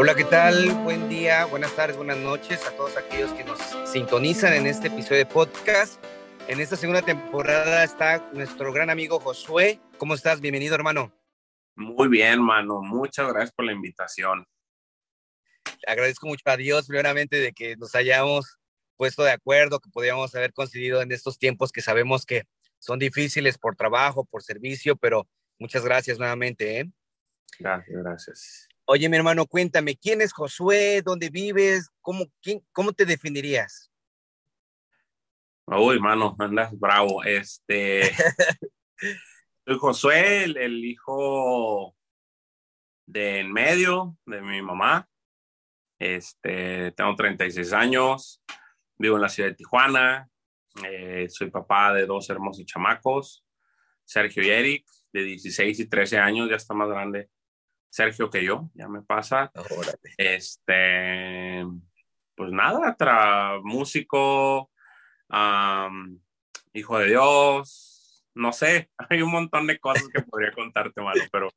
Hola, ¿qué tal? Buen día, buenas tardes, buenas noches a todos aquellos que nos sintonizan en este episodio de podcast. En esta segunda temporada está nuestro gran amigo Josué. ¿Cómo estás? Bienvenido, hermano. Muy bien, hermano. Muchas gracias por la invitación. Agradezco mucho a Dios, primeramente, de que nos hayamos puesto de acuerdo, que podíamos haber coincidido en estos tiempos que sabemos que son difíciles por trabajo, por servicio, pero muchas gracias nuevamente. ¿eh? Gracias, gracias. Oye, mi hermano, cuéntame, ¿quién es Josué? ¿Dónde vives? ¿Cómo, quién, cómo te definirías? Uy, hermano, andas bravo. Este, soy Josué, el, hijo de en medio de mi mamá. Este, tengo 36 años, vivo en la ciudad de Tijuana. Eh, soy papá de dos hermosos chamacos, Sergio y Eric, de 16 y 13 años, ya está más grande Sergio que yo, ya me pasa. Este, pues nada, tra músico, hijo de Dios, no sé, hay un montón de cosas que podría contarte, malo, pero,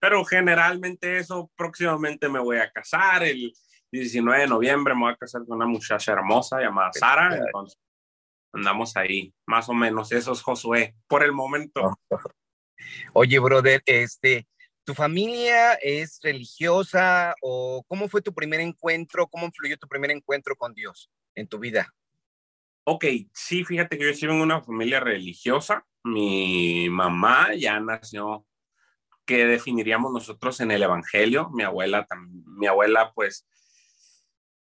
pero generalmente eso, próximamente me voy a casar, el 19 de noviembre me voy a casar con una muchacha hermosa llamada Sara, entonces andamos ahí, más o menos, eso es Josué, por el momento. Oye, brother, este, ¿Tu familia es religiosa o cómo fue tu primer encuentro? ¿Cómo influyó tu primer encuentro con Dios en tu vida? Ok, sí, fíjate que yo estoy en una familia religiosa. Mi mamá ya nació, que definiríamos nosotros en el Evangelio. Mi abuela, mi abuela, pues,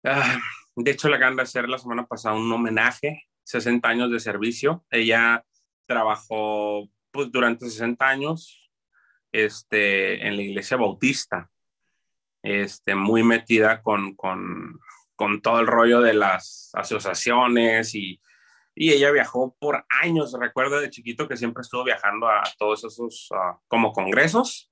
ah, de hecho, le acaban de hacer la semana pasada un homenaje, 60 años de servicio. Ella trabajó pues, durante 60 años este, en la iglesia bautista, este, muy metida con, con, con todo el rollo de las asociaciones y, y, ella viajó por años. Recuerdo de chiquito que siempre estuvo viajando a todos esos como congresos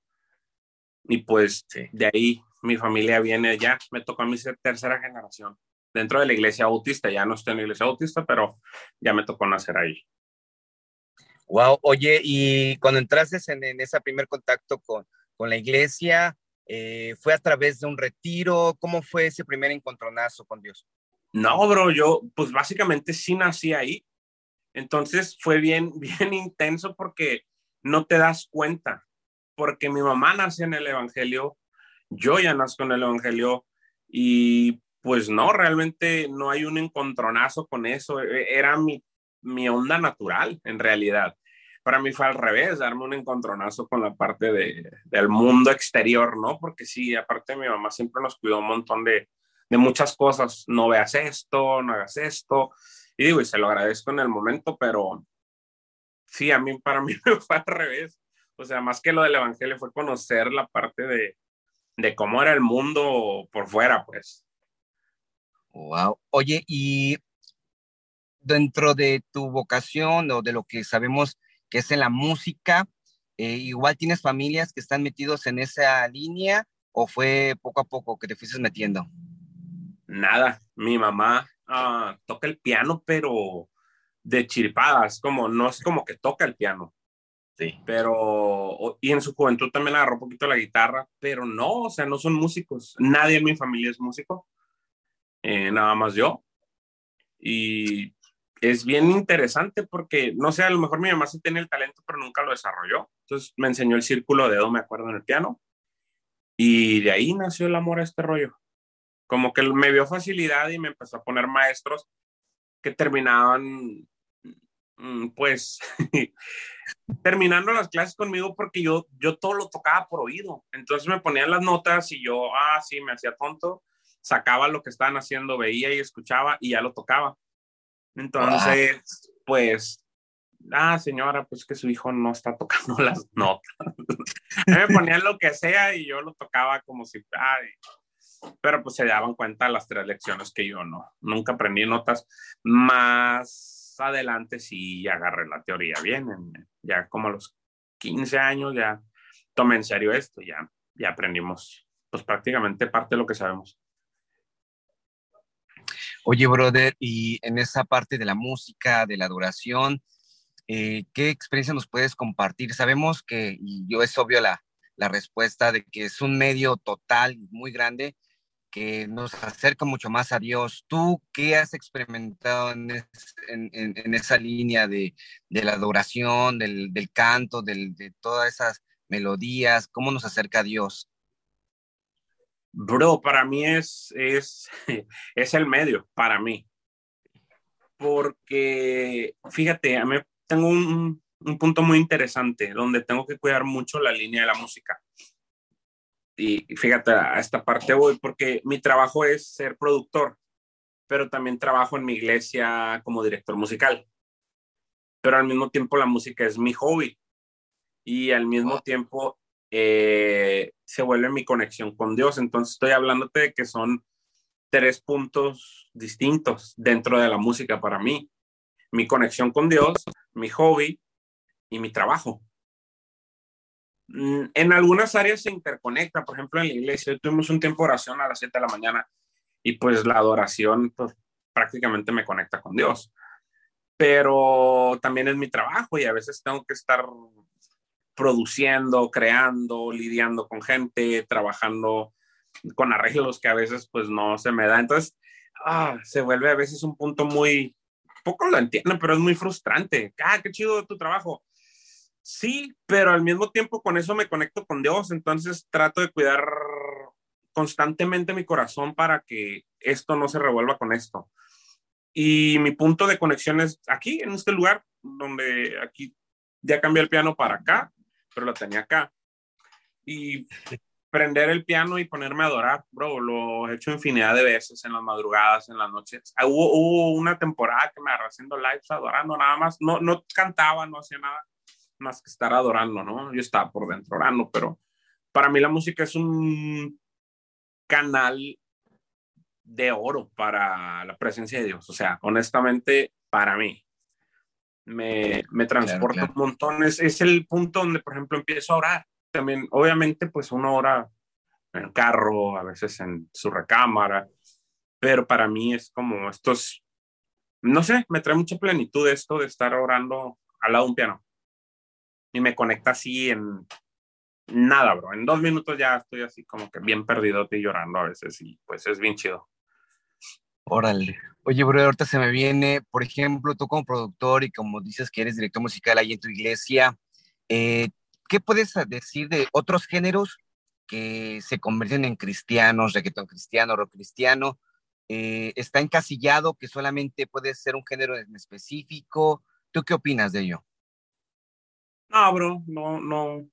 y pues de ahí mi familia viene ya, me tocó a mi tercera generación dentro de la iglesia bautista, ya no estoy en la iglesia bautista, pero ya me tocó nacer ahí. Wow, oye, y cuando entraste en, en ese primer contacto con, con la iglesia, eh, ¿fue a través de un retiro? ¿Cómo fue ese primer encontronazo con Dios? No, bro, yo pues básicamente sí nací ahí. Entonces fue bien, bien intenso porque no te das cuenta, porque mi mamá nació en el Evangelio, yo ya nazco en el Evangelio y pues no, realmente no hay un encontronazo con eso, e, era mi, mi onda natural en realidad para mí fue al revés, darme un encontronazo con la parte de, del mundo exterior, ¿no? Porque sí, aparte mi mamá siempre nos cuidó un montón de, de muchas cosas, no veas esto, no hagas esto, y digo, y se lo agradezco en el momento, pero sí, a mí, para mí fue al revés, o sea, más que lo del Evangelio fue conocer la parte de, de cómo era el mundo por fuera, pues. Wow. Oye, y dentro de tu vocación o de lo que sabemos que es en la música. Eh, igual tienes familias que están metidos en esa línea o fue poco a poco que te fuiste metiendo? Nada, mi mamá ah, toca el piano, pero de chiripadas, como no es como que toca el piano. Sí. Pero, y en su juventud también agarró un poquito la guitarra, pero no, o sea, no son músicos. Nadie en mi familia es músico, eh, nada más yo. Y es bien interesante porque, no sé, a lo mejor mi mamá sí tiene el talento, pero nunca lo desarrolló. Entonces me enseñó el círculo de do, me acuerdo, en el piano. Y de ahí nació el amor a este rollo. Como que me vio facilidad y me empezó a poner maestros que terminaban, mm, pues, terminando las clases conmigo porque yo, yo todo lo tocaba por oído. Entonces me ponían las notas y yo, ah, sí, me hacía tonto, sacaba lo que estaban haciendo, veía y escuchaba y ya lo tocaba. Entonces, pues, ah, señora, pues que su hijo no está tocando las notas. me ponían lo que sea y yo lo tocaba como si, ay, pero pues se daban cuenta las tres lecciones que yo no, nunca aprendí notas. Más adelante sí agarré la teoría bien, ya como a los 15 años ya tomé en serio esto, ya, ya aprendimos pues prácticamente parte de lo que sabemos. Oye, brother, y en esa parte de la música, de la adoración, eh, ¿qué experiencia nos puedes compartir? Sabemos que, y yo es obvio la, la respuesta de que es un medio total muy grande, que nos acerca mucho más a Dios. ¿Tú qué has experimentado en, esa línea de, la adoración, del, canto, de todas esas melodías? ¿Cómo nos acerca a Dios? Bro, para mí es, es, es el medio, para mí. Porque, fíjate, a mí tengo un, un punto muy interesante donde tengo que cuidar mucho la línea de la música y fíjate, a esta parte voy porque mi trabajo es ser productor, pero también trabajo en mi iglesia como director musical. Pero al mismo tiempo la música es mi hobby y al mismo tiempo eh, se vuelve mi conexión con Dios. Entonces estoy hablándote de que son tres puntos distintos dentro de la música para mí. Mi conexión con Dios, mi hobby y mi trabajo. Mm, en algunas áreas se interconecta, por ejemplo en la iglesia, tuvimos un tiempo de oración a las 7 de la mañana y pues la adoración pues, prácticamente me conecta con Dios. Pero también es mi trabajo y a veces tengo que estar produciendo, creando, lidiando con gente, trabajando con arreglos que a veces pues no se me da. Entonces, ah, se vuelve a veces un punto muy, poco lo entiendo, pero es muy frustrante. Ah, qué chido tu trabajo Sí, pero al mismo tiempo con eso me conecto con Dios, entonces trato de cuidar constantemente mi corazón para que esto no se revuelva con esto. Y mi punto de conexión es aquí, en este lugar, donde aquí ya cambié el piano para acá, pero lo tenía acá. Y prender el piano y ponerme a adorar, bro, lo he hecho infinidad de veces en las madrugadas, en las noches. Ah, hubo, hubo una temporada que me agarré haciendo lives adorando nada más, no, no cantaba, no hacía nada, más que estar adorando, ¿no? Yo estaba por dentro orando, pero para mí la música es un canal de oro para la presencia de Dios. O sea, honestamente, para mí, me, me transporta un montón. Es, es, el punto donde, por ejemplo, empiezo a orar. También, obviamente, pues uno ora en el carro, a veces en su recámara, pero para mí es como estos, no sé, me trae mucha plenitud esto de estar orando al lado de un piano y me conecta así en nada, bro. En dos minutos ya estoy así como que bien perdido y llorando a veces y pues es bien chido. Órale. Oye, bro, ahorita se me viene, por ejemplo, tú como productor y como dices que eres director musical ahí en tu iglesia, eh, ¿qué puedes decir de otros géneros que se convierten en cristianos, reggaetón cristiano, rock cristiano? Eh, ¿Está encasillado que solamente puede ser un género en específico? ¿Tú qué opinas de ello? No, bro, no, no.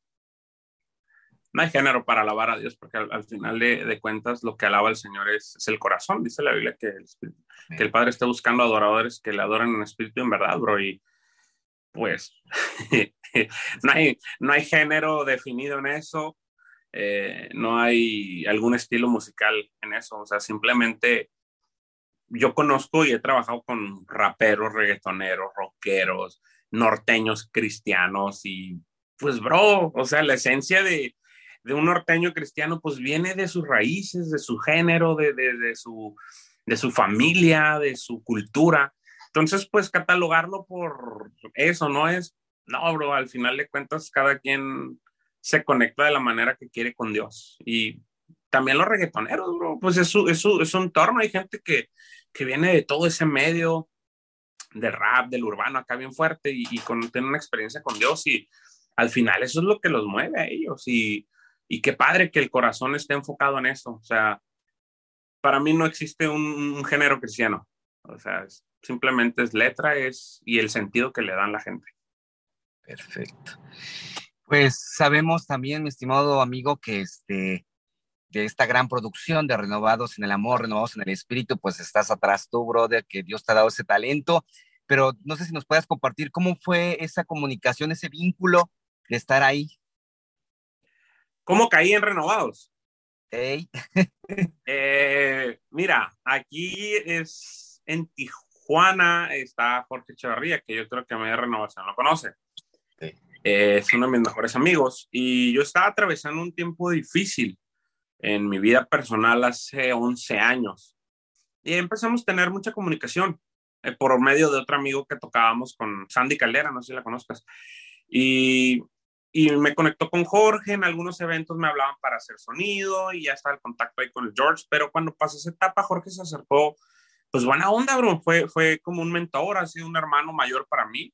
No hay género para alabar a Dios, porque al, final de, cuentas lo que alaba al Señor es, el corazón. Dice la Biblia que el, que el Padre está buscando adoradores que le adoren en espíritu y en verdad, bro. Y pues no, hay, no hay género definido en eso. Eh, no hay algún estilo musical en eso. O sea, simplemente yo conozco y he trabajado con raperos, reggaetoneros, rockeros, norteños cristianos y pues bro, o sea, la esencia de, un norteño cristiano pues viene de sus raíces, de su género, de, de, su, de su familia, de su cultura. Entonces, pues catalogarlo por eso no es, no, bro, al final de cuentas cada quien se conecta de la manera que quiere con Dios. Y también los reggaetoneros, bro, pues es, su, es, es un entorno, hay gente que, que viene de todo ese medio, de rap, del urbano, acá bien fuerte y, con, tener una experiencia con Dios y al final eso es lo que los mueve a ellos y, y qué padre que el corazón esté enfocado en eso. O sea, para mí no existe un, género cristiano. O sea, simplemente es letra es, y el sentido que le dan la gente. Perfecto. Pues sabemos también, mi estimado amigo, que este, de esta gran producción de Renovados en el Amor, Renovados en el Espíritu, pues estás atrás tú, brother, que Dios te ha dado ese talento pero no sé si nos puedas compartir cómo fue esa comunicación, ese vínculo de estar ahí. ¿Cómo caí en Renovados? Eh, mira, aquí es en Tijuana, está Jorge Echevarría, que yo creo que a media renovación lo conoce. Eh, es uno de mis mejores amigos y yo estaba atravesando un tiempo difícil en mi vida personal hace 11 años y empezamos a tener mucha comunicación. Eh, por medio de otro amigo que tocábamos con Sandy Caldera, no sé si la conozcas. Y, y me conectó con Jorge, en algunos eventos me hablaban para hacer sonido y ya estaba el contacto ahí con el George, pero cuando pasó esa etapa, Jorge se acercó, pues buena onda, bro, fue, fue como un mentor, ha sido un hermano mayor para mí.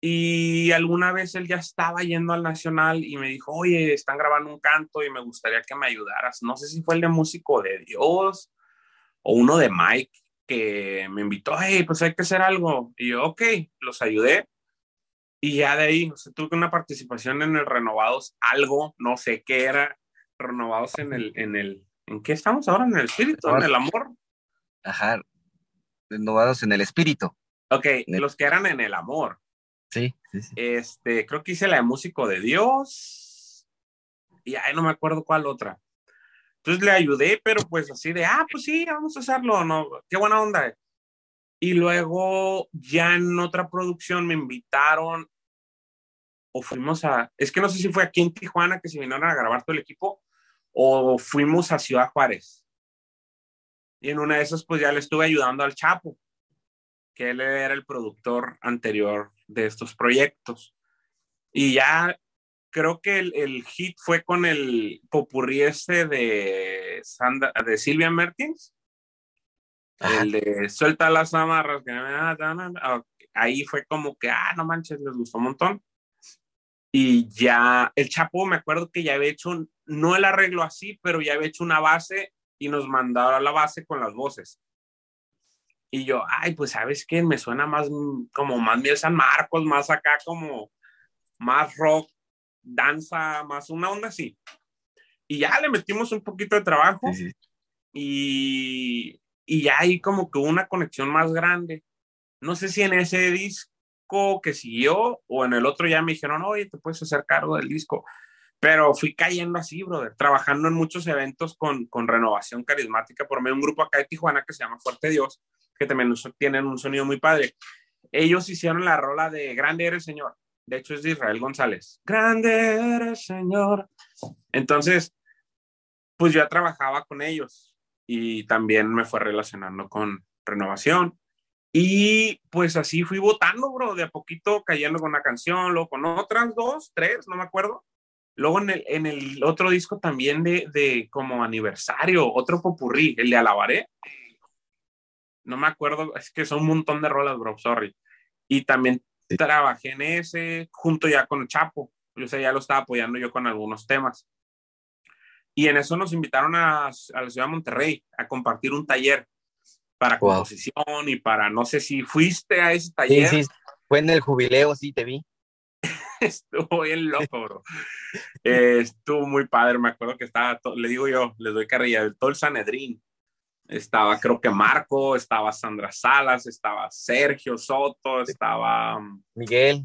Y alguna vez él ya estaba yendo al Nacional y me dijo, oye, están grabando un canto y me gustaría que me ayudaras. No sé si fue el de Músico de Dios o uno de Mike que me invitó, hey, pues hay que hacer algo. Y yo, ok, los ayudé y ya de ahí, o sea, tuve una participación en el Renovados, algo, no sé qué era, Renovados en el, en el, ¿en qué estamos ahora? ¿En el espíritu? ¿En el amor? Ajá, renovados en el espíritu. Ok, los que eran en el amor. Sí, sí, sí. Este, creo que hice la de Músico de Dios y ahí no me acuerdo cuál otra. Entonces le ayudé, pero pues así de, ah, pues sí, vamos a hacerlo, no, qué buena onda. Y luego ya en otra producción me invitaron o fuimos a, es que no sé si fue aquí en Tijuana que se vinieron a grabar todo el equipo o fuimos a Ciudad Juárez. Y en una de esas pues ya le estuve ayudando al Chapo, que él era el productor anterior de estos proyectos. Y ya creo que el, el hit fue con el popurrí este de, Sandra, de Silvia Mertins el de suelta las amarras, ah, ahí fue como que, ah, no manches, les gustó un montón. Y ya, el Chapo, me acuerdo que ya había hecho, no el arreglo así, pero ya había hecho una base y nos mandaba la base con las voces. Y yo, ay, pues sabes qué, me suena más como más bien San Marcos, más acá como más rock, danza, más una onda así. Y ya le metimos un poquito de trabajo y y ya hay como que una conexión más grande. No sé si en ese disco que siguió o en el otro ya me dijeron, oye, te puedes hacer cargo del disco. Pero fui cayendo así, brother, trabajando en muchos eventos con, con renovación carismática por medio un grupo acá de Tijuana que se llama Fuerte Dios, que también tienen un sonido muy padre. Ellos hicieron la rola de Grande eres Señor. De hecho, es de Israel González. Grande eres Señor. Entonces, pues yo ya trabajaba con ellos y también me fue relacionando con renovación. Y pues así fui votando, bro, de a poquito cayendo con una canción, luego con otras dos, tres, no me acuerdo. Luego en el, en el otro disco también de, de como aniversario, otro popurrí, el de Alabaré. No me acuerdo, es que son un montón de rolas, bro, sorry. Y también trabajé en ese junto ya con Chapo. Yo sé, ya lo estaba apoyando yo con algunos temas. Y en eso nos invitaron a, a la ciudad de Monterrey a compartir un taller para composición y para, no sé si fuiste a ese taller. Sí, sí, fue en el jubileo, sí, te vi. estuvo bien loco, bro. Eh, estuvo muy padre, me acuerdo que estaba, le digo yo, les doy carrilla, todo el Sanedrín. Estaba, creo que Marco, estaba Sandra Salas, estaba Sergio Soto, estaba mm, Miguel.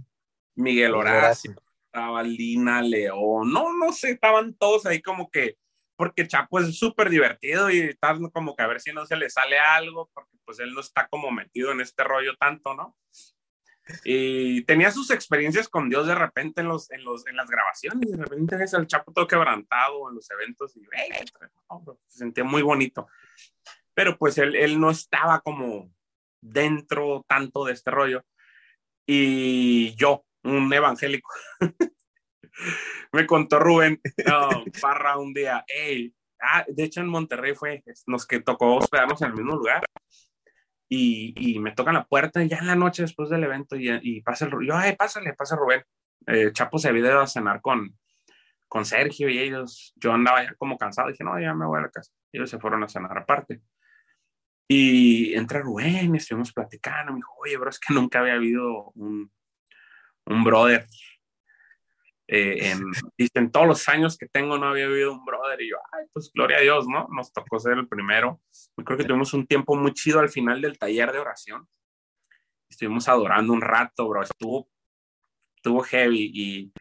Miguel Horacio, estaba Lina León, no, no sé, estaban todos ahí como que porque Chapo es súper divertido y está como que a ver si no se le sale algo, porque pues él no está como metido en este rollo tanto, ¿no? Y tenía sus experiencias con Dios de repente en, los, en, los, en las grabaciones, de repente es el Chapo todo quebrantado en los eventos y se sentía muy bonito. Pero pues él, él no estaba como dentro tanto de este rollo. Y yo, un evangélico, me contó Rubén Parra un día, hey, ah, de hecho en Monterrey fue, nos que tocó hospedarnos en el mismo lugar. Y, y, me tocan la puerta ya en la noche después del evento y, y pasa el yo, ay, pásale, pasa Rubén. Eh, Chapo se había ido a cenar con, con Sergio y ellos, yo andaba ya como cansado, dije, no, ya me voy a la casa. Ellos se fueron a cenar aparte. Y entra Rubén, estuvimos platicando, me dijo, oye, bro, es que nunca había habido un, un brother eh, en, en todos los años que tengo no había habido un brother y yo, ay, pues gloria a Dios, ¿no? Nos tocó ser el primero. Yo creo que tuvimos un tiempo muy chido al final del taller de oración. Estuvimos adorando un rato, bro. Estuvo, estuvo heavy y,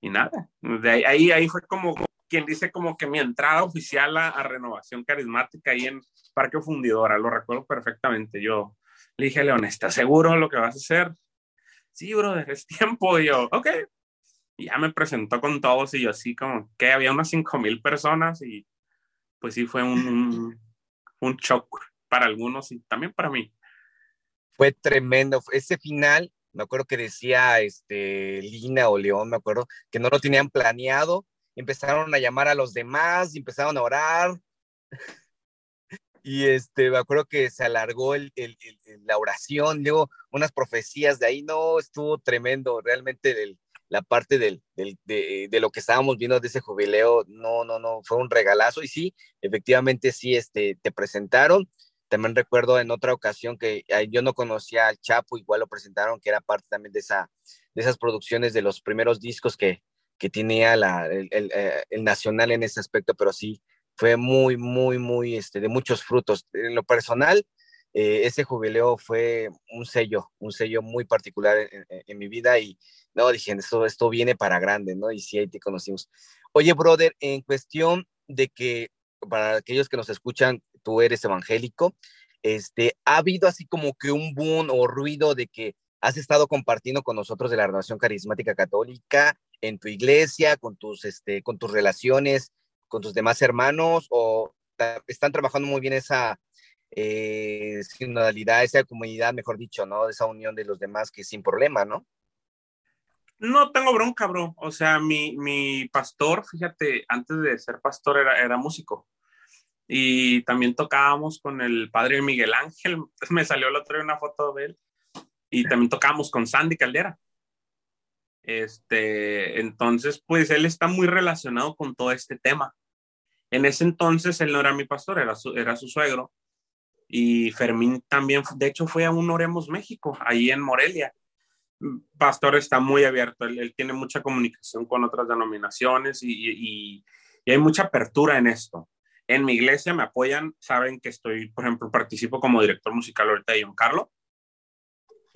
y nada. De ahí, ahí, ahí, fue como quien dice como que mi entrada oficial a, a Renovación Carismática ahí en Parque Fundidora. Lo recuerdo perfectamente. Yo le dije a León, ¿estás seguro lo que vas a hacer? Sí, brother, es tiempo. Y yo, ok, ya me presentó con todos y yo así como que había unas cinco mil personas y pues sí fue un, un, shock para algunos y también para mí. Fue tremendo. Ese final me acuerdo que decía este, Lina o León, me acuerdo, que no lo tenían planeado, empezaron a llamar a los demás, empezaron a orar. y este, me acuerdo que se alargó el, la oración, luego unas profecías de ahí, no, estuvo tremendo, realmente la parte del, de, lo que estábamos viendo de ese jubileo, no, no, no, fue un regalazo y sí, efectivamente sí, este, te presentaron. También recuerdo en otra ocasión que yo no conocía al Chapo, igual lo presentaron, que era parte también de, esa, de esas producciones de los primeros discos que, que tenía la, el, el, eh, el, Nacional en ese aspecto, pero sí, fue muy, muy, muy, este, de muchos frutos. En lo personal, eh, ese jubileo fue un sello, un sello muy particular en, mi vida y no, dije, esto, esto viene para grande, ¿no? Y sí, ahí te conocimos. Oye, brother, en cuestión de que, para aquellos que nos escuchan, tú eres evangélico, este, ¿ha habido así como que un boom o ruido de que has estado compartiendo con nosotros de la relación carismática católica en tu iglesia, con tus, este, con tus relaciones, con tus demás hermanos, o están trabajando muy bien esa eh, sinodalidad, esa comunidad, mejor dicho, ¿no? Esa unión de los demás que sin problema, ¿no? No tengo bronca, bro. O sea, mi, mi pastor, fíjate, antes de ser pastor era, era músico. Y también tocábamos con el padre Miguel Ángel. Me salió el otro día una foto de él. Y también tocábamos con Sandy Caldera. Este, entonces, pues él está muy relacionado con todo este tema. En ese entonces él no era mi pastor, era su, era su suegro. Y Fermín también, de hecho, fue a un Oremos México, ahí en Morelia. Pastor está muy abierto, él, tiene mucha comunicación con otras denominaciones y, y, y, hay mucha apertura en esto. En mi iglesia me apoyan, saben que estoy, por ejemplo, participo como director musical ahorita de Don Carlos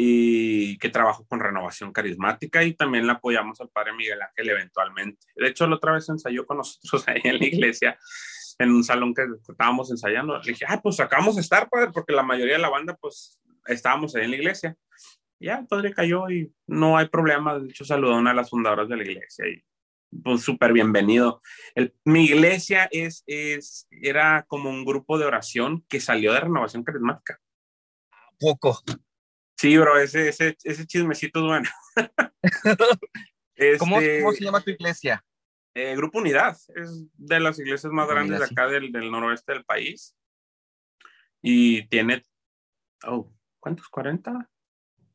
y que trabajo con renovación carismática y también le apoyamos al padre Miguel Ángel eventualmente. De hecho, la otra vez ensayó con nosotros ahí en la iglesia, en un salón que estábamos ensayando. Le dije, ah, pues acabamos de estar, padre, porque la mayoría de la banda, pues estábamos ahí en la iglesia. Y ya el padre cayó y no hay problema. De hecho, saludó a una de las fundadoras de la iglesia y pues súper bienvenido. El, mi iglesia es, es, era como un grupo de oración que salió de renovación carismática. Poco. Sí, bro, ese, ese, ese chismecito es bueno. ¿Cómo, este, ¿Cómo, se llama tu iglesia? Eh, Grupo Unidad, es de las iglesias más grandes de acá del, del, noroeste del país. Y tiene, oh, ¿cuántos? ¿40?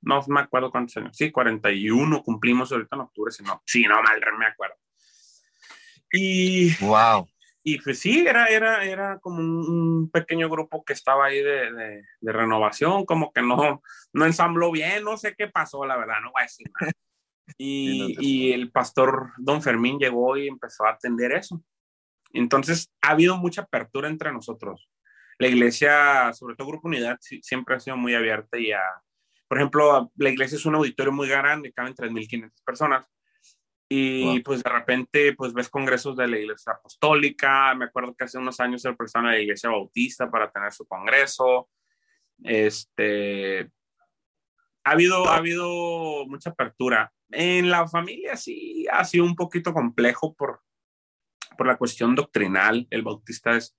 No me acuerdo cuántos años. Sí, 41 cumplimos ahorita en octubre, si no, sí, no mal me acuerdo. Y, wow. Y pues sí, era, era, era como un, pequeño grupo que estaba ahí de, de, renovación, como que no, no ensambló bien, no sé qué pasó, la verdad, no voy a decir nada. Y, y el pastor Don Fermín llegó y empezó a atender eso. Entonces, ha habido mucha apertura entre nosotros. La iglesia, sobre todo Grupo Unidad, siempre ha sido muy abierta y a, por ejemplo, la iglesia es un auditorio muy grande, caben 3.500 personas y pues de repente, pues ves congresos de la Iglesia Apostólica. Me acuerdo que hace unos años se presentaron a la Iglesia Bautista para tener su congreso. Este, ha habido, ha habido mucha apertura. En la familia sí ha sido un poquito complejo por, por la cuestión doctrinal. El bautista es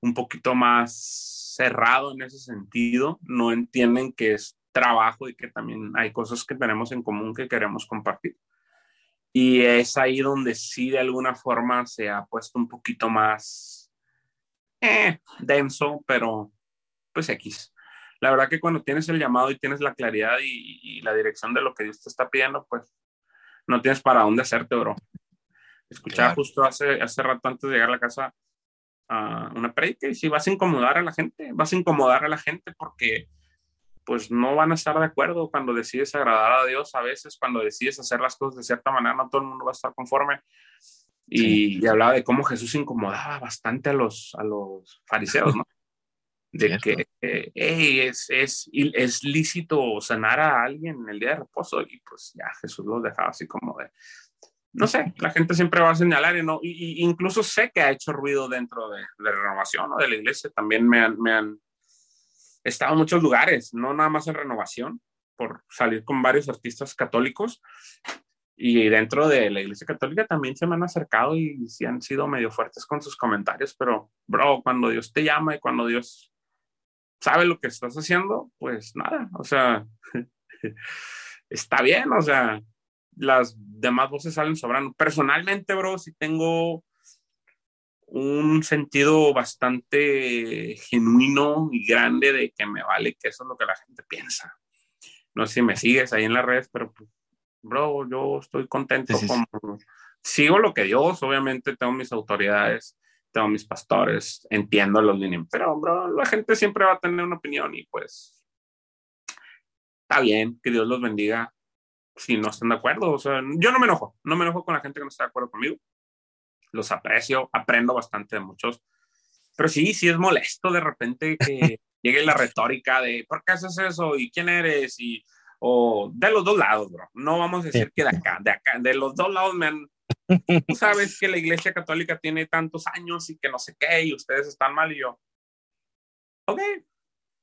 un poquito más cerrado en ese sentido. No entienden que es trabajo y que también hay cosas que tenemos en común que queremos compartir. Y es ahí donde sí de alguna forma se ha puesto un poquito más eh, denso, pero pues X. La verdad que cuando tienes el llamado y tienes la claridad y, la dirección de lo que Dios te está pidiendo, pues no tienes para dónde hacerte, bro. Escuchaba justo hace, hace rato antes de llegar a la casa a una predica y si vas a incomodar a la gente, vas a incomodar a la gente porque pues no van a estar de acuerdo cuando decides agradar a Dios a veces, cuando decides hacer las cosas de cierta manera, no todo el mundo va a estar conforme. Y, hablaba de cómo Jesús incomodaba bastante a los, a los fariseos, ¿no? De que eh, es, es, es lícito sanar a alguien en el día de reposo y pues ya Jesús los dejaba así como de, no sé, la gente siempre va a señalar y no, y, incluso sé que ha hecho ruido dentro de, de renovación, ¿no? De la iglesia, también me han, me han estado en muchos lugares, no nada más en renovación, por salir con varios artistas católicos. Y dentro de la iglesia católica también se me han acercado y sí han sido medio fuertes con sus comentarios, pero, bro, cuando Dios te llama y cuando Dios sabe lo que estás haciendo, pues nada, o sea, está bien, o sea, las demás voces salen sobrando. Personalmente, bro, sí tengo un sentido bastante genuino y grande de que me vale que eso es lo que la gente piensa. No sé si me sigues ahí en las redes, pero, pues, bro, yo estoy contento con... Sigo lo que Dios, obviamente tengo mis autoridades, tengo mis pastores, entiendo los líneas, pero, bro, la gente siempre va a tener una opinión y pues está bien, que Dios los bendiga si no están de acuerdo. O sea, yo no me enojo, no me enojo con la gente que no está de acuerdo conmigo. Los aprecio, aprendo bastante de muchos. Pero sí, sí es molesto de repente que llegue la retórica de ¿por qué haces eso? ¿Y quién eres? Y, o de los dos lados, bro. No vamos a decir que de acá, de acá, de los dos lados me han. Tú sabes que la iglesia católica tiene tantos años y que no sé qué, y ustedes están mal, y yo. Ok,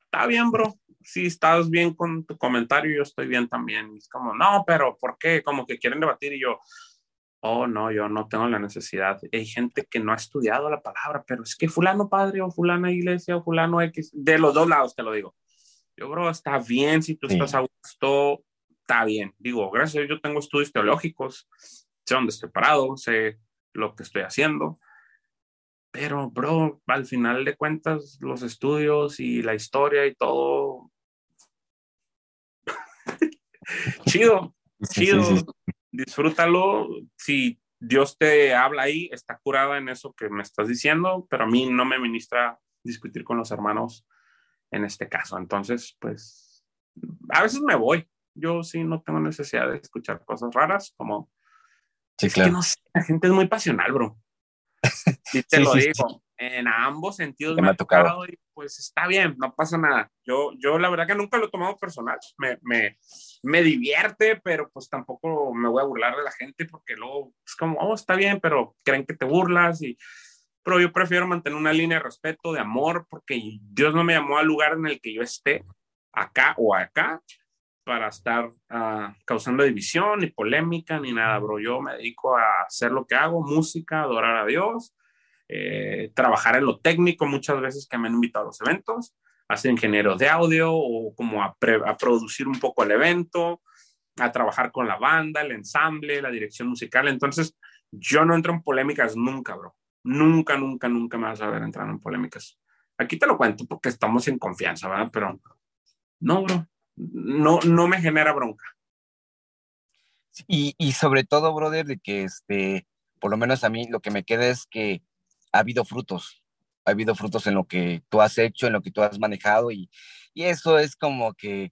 está bien, bro si estás bien con tu comentario, yo estoy bien también. Y es como, no, pero ¿por qué? Como que quieren debatir y yo, oh, no, yo no tengo la necesidad. Hay gente que no ha estudiado la palabra, pero es que fulano padre o fulana iglesia o fulano X, de los dos lados te lo digo. Yo, bro, está bien si tú estás a gusto, está bien. Digo, gracias, yo tengo estudios teológicos, sé dónde estoy parado, sé lo que estoy haciendo. Pero, bro, al final de cuentas, los estudios y la historia y todo chido, chido, disfrútalo. Si Dios te habla ahí, está curada en eso que me estás diciendo, pero a mí no me ministra discutir con los hermanos en este caso. Entonces, pues, a veces me voy. Yo sí no tengo necesidad de escuchar cosas raras, como... es que no sé, la gente es muy pasional, bro. Y te lo digo en ambos sentidos me, ha tocado. y pues está bien, no pasa nada. Yo, yo la verdad que nunca lo he tomado personal, me, me, me divierte, pero pues tampoco me voy a burlar de la gente porque luego es como, oh, está bien, pero creen que te burlas y... Pero yo prefiero mantener una línea de respeto, de amor, porque Dios no me llamó al lugar en el que yo esté, acá o acá, para estar uh, causando división, ni polémica, ni nada, bro. Yo me dedico a hacer lo que hago, música, adorar a Dios eh, trabajar en lo técnico muchas veces que me han invitado a los eventos, a ser ingeniero de audio o como a, a, producir un poco el evento, a trabajar con la banda, el ensamble, la dirección musical. Entonces, yo no entro en polémicas nunca, bro. Nunca, nunca, nunca me vas a ver entrar en polémicas. Aquí te lo cuento porque estamos en confianza, ¿verdad? Pero no, bro. No, no me genera bronca. Y, y sobre todo, brother, de que este, por lo menos a mí lo que me queda es que ha habido frutos, ha habido frutos en lo que tú has hecho, en lo que tú has manejado y, y eso es como que,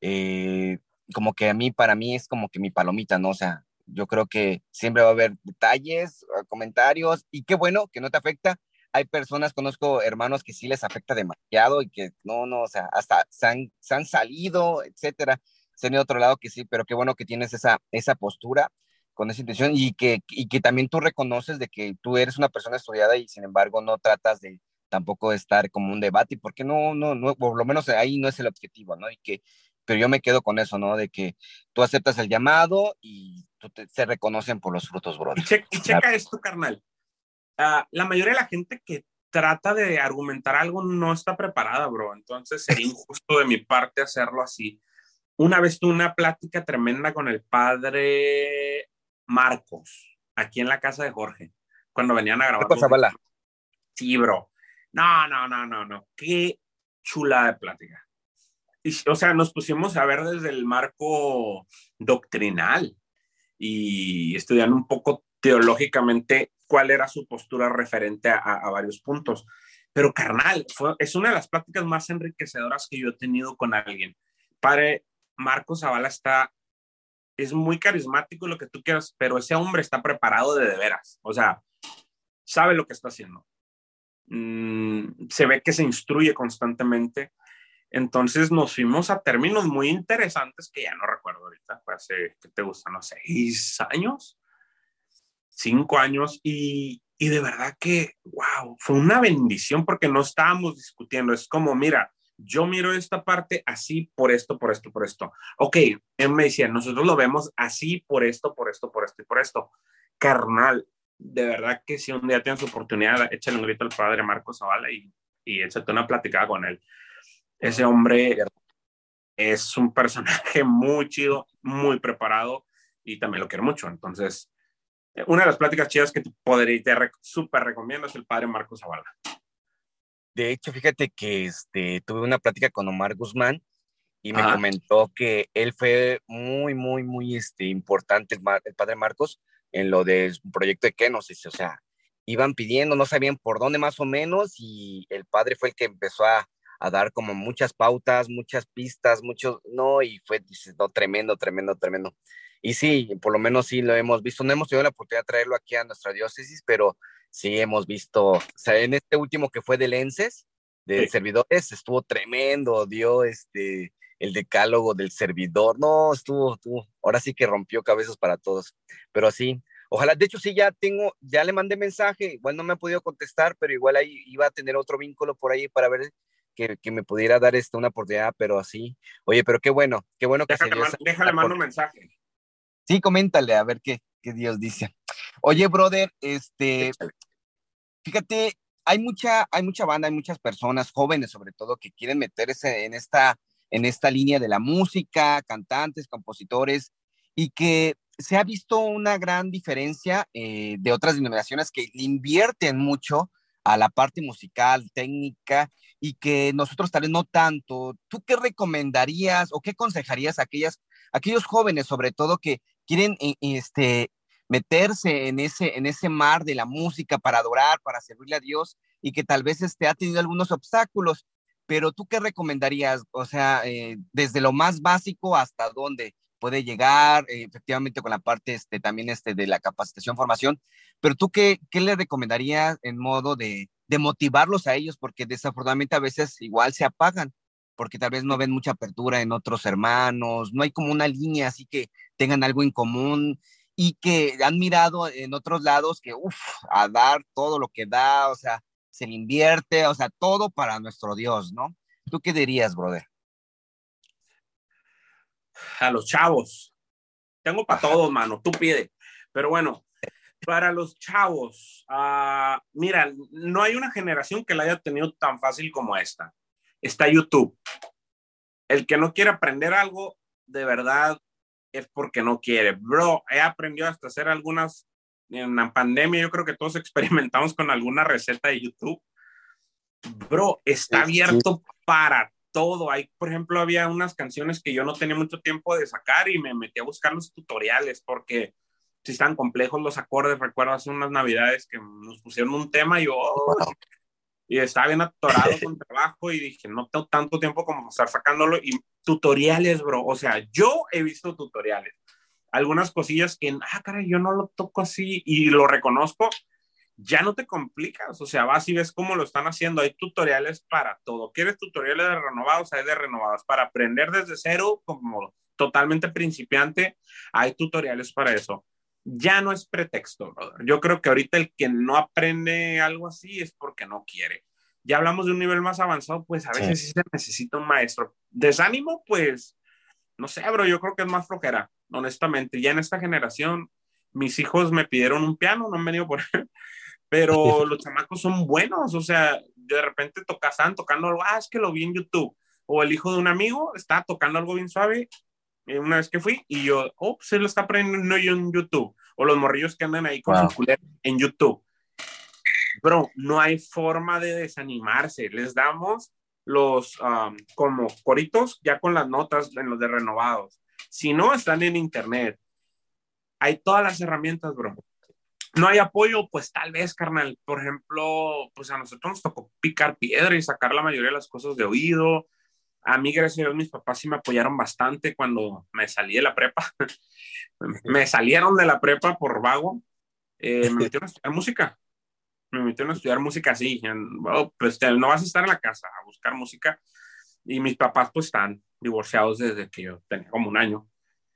eh, como que a mí, para mí es como que mi palomita, ¿no? O sea, yo creo que siempre va a haber detalles, comentarios y qué bueno que no te afecta. Hay personas, conozco hermanos que sí les afecta demasiado y que no, no, o sea, hasta se han, se han salido, etcétera. Se han otro lado que sí, pero qué bueno que tienes esa, esa postura con esa intención y que, y que también tú reconoces de que tú eres una persona estudiada y sin embargo no tratas de tampoco estar como un debate, porque no, no, no, por lo menos ahí no es el objetivo, ¿no? Y que, pero yo me quedo con eso, ¿no? De que tú aceptas el llamado y tú se reconocen por los frutos, bro. Y, checa esto, carnal. Uh, la mayoría de la gente que trata de argumentar algo no está preparada, bro. Entonces sería injusto de mi parte hacerlo así. Una vez tuve una plática tremenda con el padre Marcos, aquí en la casa de Jorge, cuando venían a grabar. Marcos Sí, bro. No, no, no, no, no. Qué chula de plática. Y, o sea, nos pusimos a ver desde el marco doctrinal y estudiando un poco teológicamente cuál era su postura referente a, varios puntos. Pero carnal, fue, es una de las pláticas más enriquecedoras que yo he tenido con alguien. Padre Marcos Zavala está es muy carismático lo que tú quieras, pero ese hombre está preparado de de veras. O sea, sabe lo que está haciendo. Mm, se ve que se instruye constantemente. Entonces nos fuimos a términos muy interesantes que ya no recuerdo ahorita. Fue hace, ¿qué te gusta? No seis años, cinco años. Y, y de verdad que, wow, fue una bendición porque no estábamos discutiendo. Es como, mira, yo miro esta parte así por esto, por esto, por esto. Ok, él me decía, nosotros lo vemos así por esto, por esto, por esto y por esto. Carnal, de verdad que si un día tienes oportunidad, échale un grito al padre Marcos Zavala y, y échate una platicada con él. Ese hombre es un personaje muy chido, muy preparado y también lo quiero mucho. Entonces, una de las pláticas chidas que te podría, te súper recomiendo es el padre Marcos Zavala. De hecho, fíjate que este, tuve una plática con Omar Guzmán y me comentó que él fue muy, muy, muy este, importante, el, padre Marcos, en lo del proyecto de Kenosis. O sea, iban pidiendo, no sabían por dónde más o menos y el padre fue el que empezó a, a dar como muchas pautas, muchas pistas, muchos, no, y fue, dices, no, tremendo, tremendo, tremendo. Y sí, por lo menos sí lo hemos visto. No hemos tenido la oportunidad de traerlo aquí a nuestra diócesis, pero sí hemos visto, o sea, en este último que fue de Lenses, de servidores, estuvo tremendo, dio este, el decálogo del servidor, no, estuvo, estuvo, ahora sí que rompió cabezas para todos, pero sí, ojalá, de hecho sí ya tengo, ya le mandé mensaje, igual no me ha podido contestar, pero igual ahí iba a tener otro vínculo por ahí para ver que, que me pudiera dar esta una oportunidad, pero así, oye, pero qué bueno, qué bueno que déjale, se déjale mando un mensaje. Sí, coméntale a ver qué, qué Dios dice. Oye, brother, este, fíjate, hay mucha, hay mucha banda, hay muchas personas, jóvenes sobre todo, que quieren meterse en esta, en esta línea de la música, cantantes, compositores, y que se ha visto una gran diferencia eh, de otras denominaciones que invierten mucho a la parte musical, técnica, y que nosotros tal vez no tanto. ¿Tú qué recomendarías o qué aconsejarías a aquellas, aquellos jóvenes, sobre todo, que quieren eh, este, meterse en ese, en ese mar de la música para adorar, para servirle a Dios y que tal vez este, ha tenido algunos obstáculos? Pero tú qué recomendarías, o sea, eh, desde lo más básico hasta dónde puede llegar, eh, efectivamente con la parte este, también este, de la capacitación, formación, pero tú qué, qué le recomendarías en modo de, de motivarlos a ellos, porque desafortunadamente a veces igual se apagan, porque tal vez no ven mucha apertura en otros hermanos, no hay como una línea así que tengan algo en común y que han mirado en otros lados que, uff, a dar todo lo que da, o sea, se le invierte, o sea, todo para nuestro Dios, ¿no? ¿Tú qué dirías, brother? A los chavos. Tengo para todos, mano, tú pide. Pero bueno, para los chavos, uh, mira, no hay una generación que la haya tenido tan fácil como esta. Está YouTube. El que no quiere aprender algo, de verdad, es porque no quiere. Bro, he aprendido hasta hacer algunas, en la pandemia yo creo que todos experimentamos con alguna receta de YouTube. Bro, está abierto para todo. Hay, por ejemplo, había unas canciones que yo no tenía mucho tiempo de sacar y me metí a buscar los tutoriales porque si están complejos los acordes. Recuerdo hace unas navidades que nos pusieron un tema y yo, y estaba bien atorado con trabajo y dije, no tengo tanto tiempo como estar sacándolo. Y tutoriales, bro. O sea, yo he visto tutoriales. Algunas cosillas que, ah, caray, yo no lo toco así y lo reconozco. Ya no te complicas, o sea, vas y ves cómo lo están haciendo. Hay tutoriales para todo. ¿Quieres tutoriales de renovados? Hay de renovados. Para aprender desde cero, como totalmente principiante, hay tutoriales para eso ya no es pretexto, brother. Yo creo que ahorita el que no aprende algo así es porque no quiere. Ya hablamos de un nivel más avanzado, pues a veces sí, se necesita un maestro. Desánimo, pues, no sé, bro, yo creo que es más flojera, honestamente. Ya en esta generación, mis hijos me pidieron un piano, no han venido por él, pero los chamacos son buenos, o sea, de repente tocas, están tocando algo, ah, es que lo vi en YouTube, o el hijo de un amigo está tocando algo bien suave, una vez que fui y yo, oh, se lo está aprendiendo yo en YouTube. O los morrillos que andan ahí con su culero en YouTube. Bro, no hay forma de desanimarse. Les damos los um, como coritos ya con las notas en los de renovados. Si no, están en internet. Hay todas las herramientas, bro. No hay apoyo, pues tal vez, carnal. Por ejemplo, pues a nosotros nos tocó picar piedra y sacar la mayoría de las cosas de oído a mí, gracias a Dios, mis papás sí me apoyaron bastante cuando me salí de la prepa. me salieron de la prepa por vago. Eh, me metieron a estudiar música. Me metieron a estudiar música así. Oh, pues no vas a estar en la casa a buscar música. Y mis papás pues están divorciados desde que yo tenía como un año.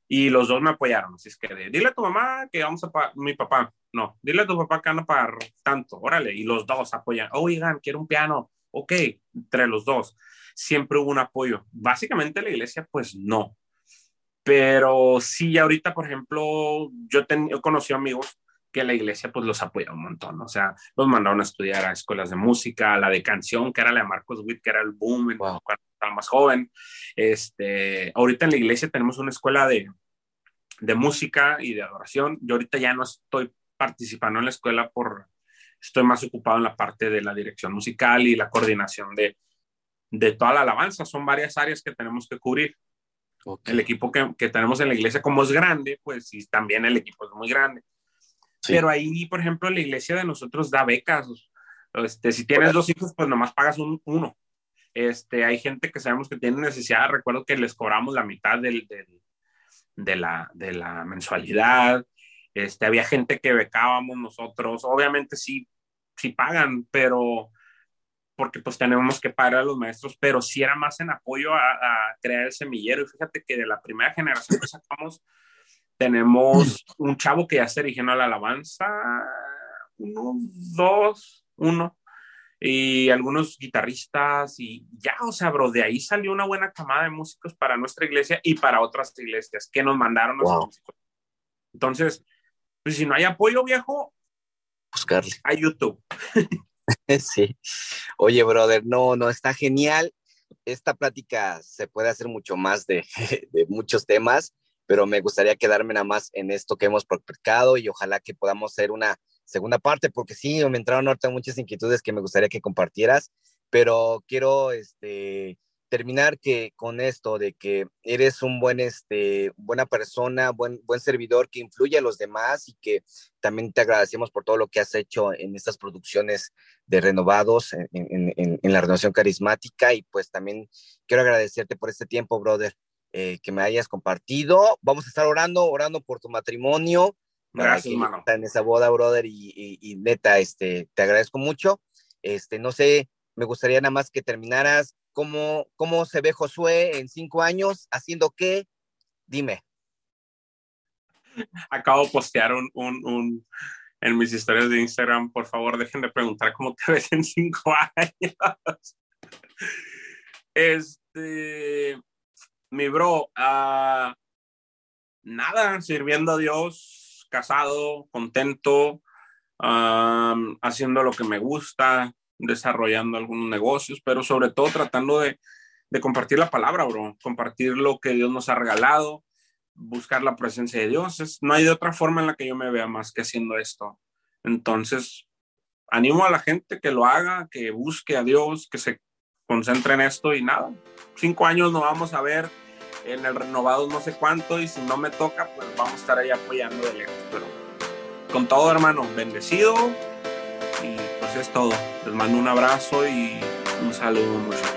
Y los dos me apoyaron. Así es que dile a tu mamá que vamos a. Mi papá, no, dile a tu papá que van a pagar tanto. Órale. Y los dos apoyan. Oigan, quiero un piano. Ok, entre los dos siempre hubo un apoyo. Básicamente la iglesia, pues no. Pero sí, ahorita, por ejemplo, yo, he conocido amigos que la iglesia pues los apoya un montón, o sea, los mandaron a estudiar a escuelas de música, la de canción, que era la de Marcos Witt, que era el boom cuando estaba más joven. Este, ahorita en la iglesia tenemos una escuela de, de música y de adoración. Yo ahorita ya no estoy participando en la escuela por, estoy más ocupado en la parte de la dirección musical y la coordinación de, de toda la alabanza. Son varias áreas que tenemos que cubrir. El equipo que, que, tenemos en la iglesia, como es grande, pues sí, también el equipo es muy grande. Pero ahí, por ejemplo, la iglesia de nosotros da becas. Este, si tienes dos hijos, pues nomás pagas un, uno. Este, hay gente que sabemos que tiene necesidad. Recuerdo que les cobramos la mitad del, del, de, la, de la mensualidad. Este, había gente que becábamos nosotros. Obviamente sí, sí pagan, pero porque pues tenemos que pagar a los maestros, pero sí era más en apoyo a, a crear el semillero. Y fíjate que de la primera generación que sacamos, tenemos un chavo que ya se erigió a la alabanza, uno, dos, uno, y algunos guitarristas, y ya, o sea, bro, de ahí salió una buena camada de músicos para nuestra iglesia y para otras iglesias que nos mandaron los músicos. Entonces, pues si no hay apoyo, viejo, buscarle. A YouTube. sí. Oye, brother, no, no, está genial. Esta plática se puede hacer mucho más de, muchos temas, pero me gustaría quedarme nada más en esto que hemos practicado y ojalá que podamos hacer una segunda parte, porque sí, me entraron ahorita muchas inquietudes que me gustaría que compartieras, pero quiero este, terminar que, con esto de que eres un buen, este, buena persona, buen, buen servidor que influye a los demás y que también te agradecemos por todo lo que has hecho en estas producciones de renovados, en, en, en la renovación carismática y pues también quiero agradecerte por este tiempo, brother. Eh, que me hayas compartido. Vamos a estar orando, orando por tu matrimonio. Gracias, hermano. En esa boda, brother, y, y, y, neta, este, te agradezco mucho. Este, no sé, me gustaría nada más que terminaras. ¿Cómo, cómo se ve Josué en cinco años? ¿Haciendo qué? Dime. Acabo de postear un, un, un, en mis historias de Instagram. Por favor, dejen de preguntar cómo te ves en cinco años. Este, mi bro, uh, nada, sirviendo a Dios, casado, contento, um, haciendo lo que me gusta, desarrollando algunos negocios, pero sobre todo tratando de, compartir la palabra, bro, compartir lo que Dios nos ha regalado, buscar la presencia de Dios. No hay de otra forma en la que yo me vea más que haciendo esto. Entonces, animo a la gente que lo haga, que busque a Dios, que se concentre en esto y nada. Cinco años nos vamos a ver en el renovado no sé cuánto y si no me toca, pues vamos a estar ahí apoyando de lejos. Pero con todo, hermano, bendecido es todo. Les mando un abrazo y un saludo, muchachos.